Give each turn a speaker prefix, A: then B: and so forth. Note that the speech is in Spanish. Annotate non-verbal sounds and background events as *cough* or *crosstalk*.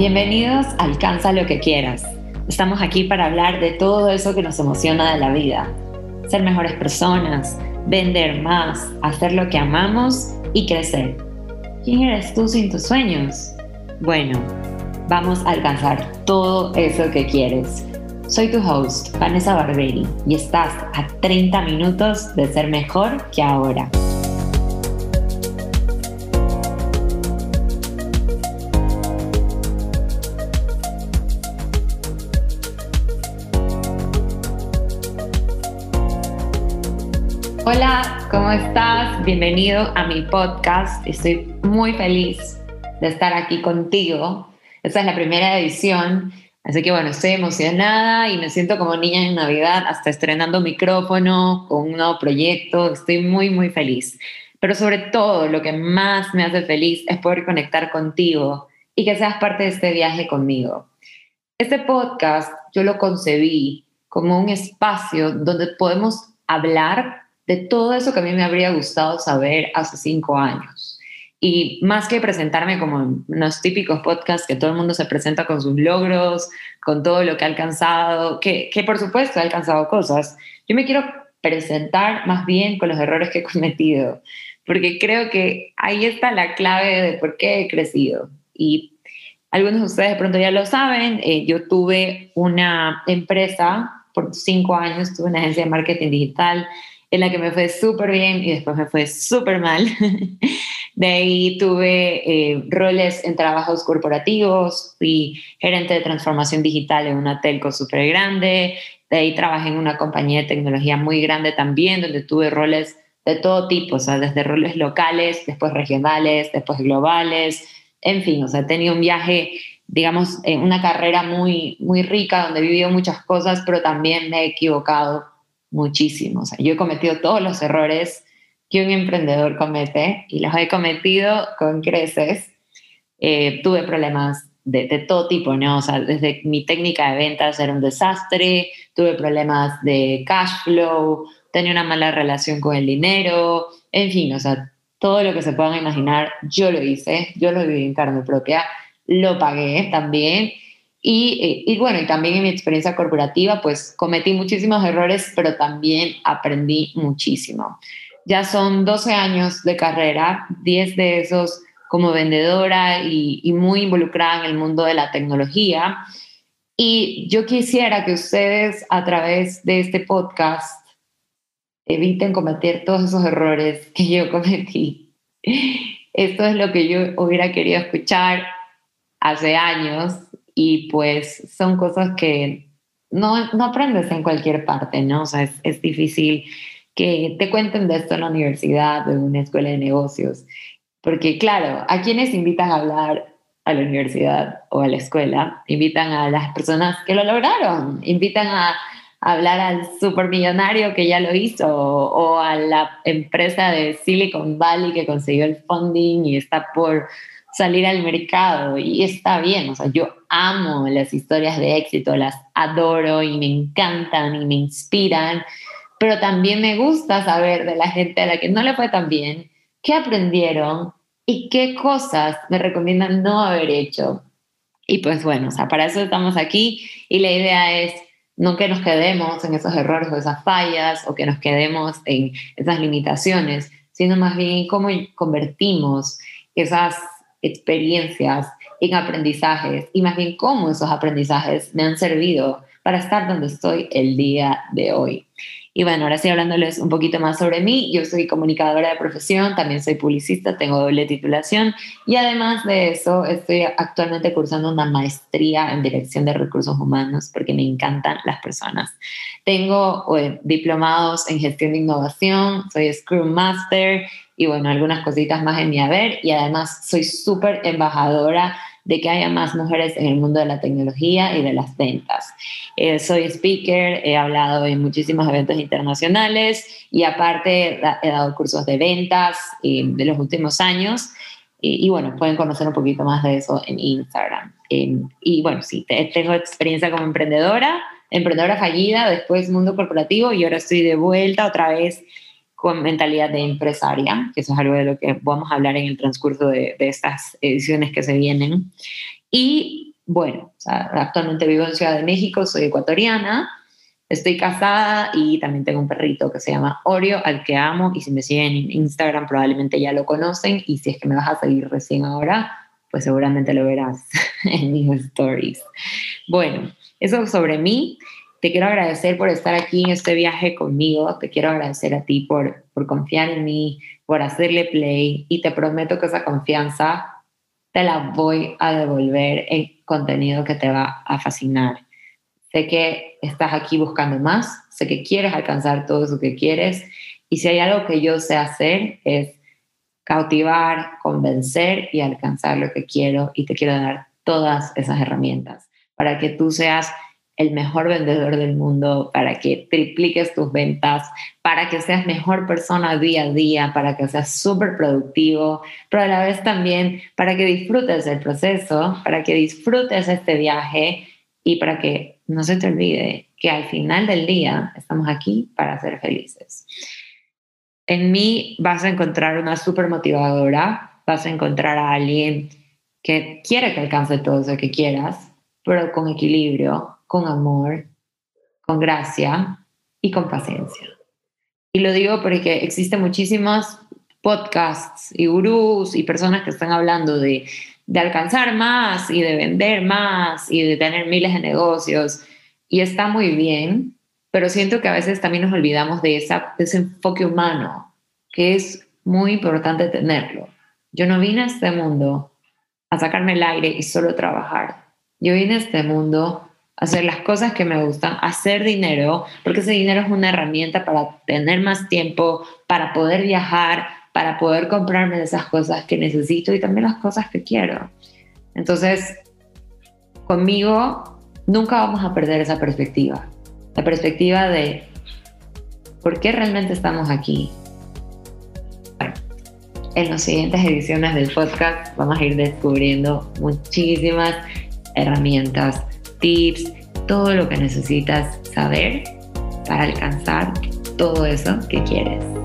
A: Bienvenidos a Alcanza lo que quieras. Estamos aquí para hablar de todo eso que nos emociona de la vida. Ser mejores personas, vender más, hacer lo que amamos y crecer. ¿Quién eres tú sin tus sueños? Bueno, vamos a alcanzar todo eso que quieres. Soy tu host, Vanessa Barberi, y estás a 30 minutos de ser mejor que ahora. Hola, ¿cómo estás? Bienvenido a mi podcast. Estoy muy feliz de estar aquí contigo. Esta es la primera edición, así que bueno, estoy emocionada y me siento como niña en Navidad, hasta estrenando micrófono con un nuevo proyecto. Estoy muy, muy feliz. Pero sobre todo, lo que más me hace feliz es poder conectar contigo y que seas parte de este viaje conmigo. Este podcast yo lo concebí como un espacio donde podemos hablar de todo eso que a mí me habría gustado saber hace cinco años. Y más que presentarme como en los típicos podcasts que todo el mundo se presenta con sus logros, con todo lo que ha alcanzado, que, que por supuesto ha alcanzado cosas, yo me quiero presentar más bien con los errores que he *laughs* cometido, porque creo que ahí está la clave de por qué he crecido. Y algunos de ustedes de pronto ya lo saben, eh, yo tuve una empresa por cinco años, tuve una agencia de marketing digital en la que me fue súper bien y después me fue súper mal. *laughs* De ahí tuve eh, roles en trabajos corporativos, fui gerente de transformación digital en una telco súper grande, de ahí trabajé en una compañía de tecnología muy grande también, donde tuve roles de todo tipo, o sea, desde roles locales, después regionales, después globales, en fin, o sea, he tenido un viaje, digamos, en una carrera muy, muy rica, donde he vivido muchas cosas, pero también me he equivocado muchísimo. O yo he cometido todos los errores que un emprendedor comete y los he cometido con creces. Eh, tuve problemas de, de, todo tipo, ¿no? O sea, desde mi técnica de ventas era un desastre, tuve problemas de cash flow, tenía una mala relación con el dinero, en fin, o sea, todo lo que se puedan imaginar, yo lo hice, yo lo viví en carne propia, lo pagué también y, y, bueno, y también en mi experiencia corporativa, pues cometí muchísimos errores, pero también aprendí muchísimo. Ya son 12 años de carrera, 10 de esos como vendedora y, y muy involucrada en el mundo de la tecnología. Y yo quisiera que ustedes a través de este podcast eviten cometer todos esos errores que yo cometí. Esto es lo que yo hubiera querido escuchar hace años y pues son cosas que no, no aprendes en cualquier parte, ¿no? O sea, es, es difícil que te cuenten de esto en la universidad o en una escuela de negocios, porque claro, ¿a quienes invitan a hablar a la universidad o a la escuela? Invitan a las personas que lo lograron, invitan a hablar al supermillonario que ya lo hizo o a la empresa de Silicon Valley que consiguió el funding y está por salir al mercado y está bien, o sea, yo amo las historias de éxito, las adoro y me encantan y me inspiran, pero también me gusta saber de la gente a la que no le fue tan bien, qué aprendieron y qué cosas me recomiendan no haber hecho. Y pues bueno, o sea, para eso estamos aquí y la idea es no que nos quedemos en esos errores o esas fallas o que nos quedemos en esas limitaciones, sino más bien cómo convertimos esas experiencias en aprendizajes y más bien cómo esos aprendizajes me han servido para estar donde estoy el día de hoy. Y bueno, ahora sí hablándoles un poquito más sobre mí, yo soy comunicadora de profesión, también soy publicista, tengo doble titulación. Y además de eso estoy actualmente cursando una maestría en dirección de recursos humanos porque me encantan las personas. Tengo eh, diplomados en gestión de innovación, soy Scrum Master y bueno, algunas cositas más en mi haber. Y además soy súper embajadora de que haya más mujeres en el mundo de la tecnología y de las ventas. Eh, soy speaker, he hablado en muchísimos eventos internacionales y aparte he dado cursos de ventas eh, de los últimos años. Y, bueno, pueden conocer un poquito más de eso en Instagram. y bueno, sí, tengo experiencia como emprendedora, emprendedora fallida, después mundo corporativo y ahora estoy de vuelta otra vez con mentalidad de empresaria, que eso es algo de lo que vamos a hablar en el transcurso de, estas ediciones que se vienen. Y bueno. actualmente vivo en Ciudad de México, soy ecuatoriana, estoy casada y también tengo un perrito que se llama Oreo, al que amo y si me siguen en Instagram probablemente ya lo conocen y si es que me vas a seguir recién ahora, pues seguramente lo verás *laughs* en mis stories. Bueno, eso sobre mí. Te quiero agradecer por estar aquí en este viaje conmigo. Te quiero agradecer a ti por, por confiar en mí, por hacerle play y te prometo que esa confianza te la voy a devolver en contenido que te va a fascinar. Sé que estás aquí buscando más, sé que quieres alcanzar todo eso que quieres y si hay algo que yo sé hacer es cautivar, convencer y alcanzar lo que quiero y te quiero dar todas esas herramientas para que tú seas el mejor vendedor del mundo, para que tripliques tus ventas, para que seas mejor persona día a día, para que seas súper productivo, pero a la vez también para que disfrutes el proceso, para que disfrutes este viaje y para que no se te olvide que al final del día estamos aquí para ser felices. En mí vas a encontrar una súper motivadora, vas a encontrar a alguien que quiere que alcance todo eso que quieras, pero con equilibrio, con amor, con gracia y con paciencia. Y lo digo porque existen muchísimos podcasts y gurús y personas que están hablando de, de alcanzar más y de vender más y de tener miles de negocios. Y está muy bien, pero siento que a veces también nos olvidamos de, esa, de ese enfoque humano, que es muy importante tenerlo. Yo no vine a este mundo a sacarme el aire y solo trabajar. Yo vine a este mundo hacer las cosas que me gustan, hacer dinero, porque ese dinero es una herramienta para tener más tiempo, para poder viajar, para poder comprarme esas cosas que necesito y también las cosas que quiero. Entonces, conmigo nunca vamos a perder esa perspectiva, la perspectiva de por qué realmente estamos aquí. En las siguientes ediciones del podcast vamos a ir descubriendo muchísimas herramientas, tips, todo lo que necesitas saber para alcanzar todo eso que quieres.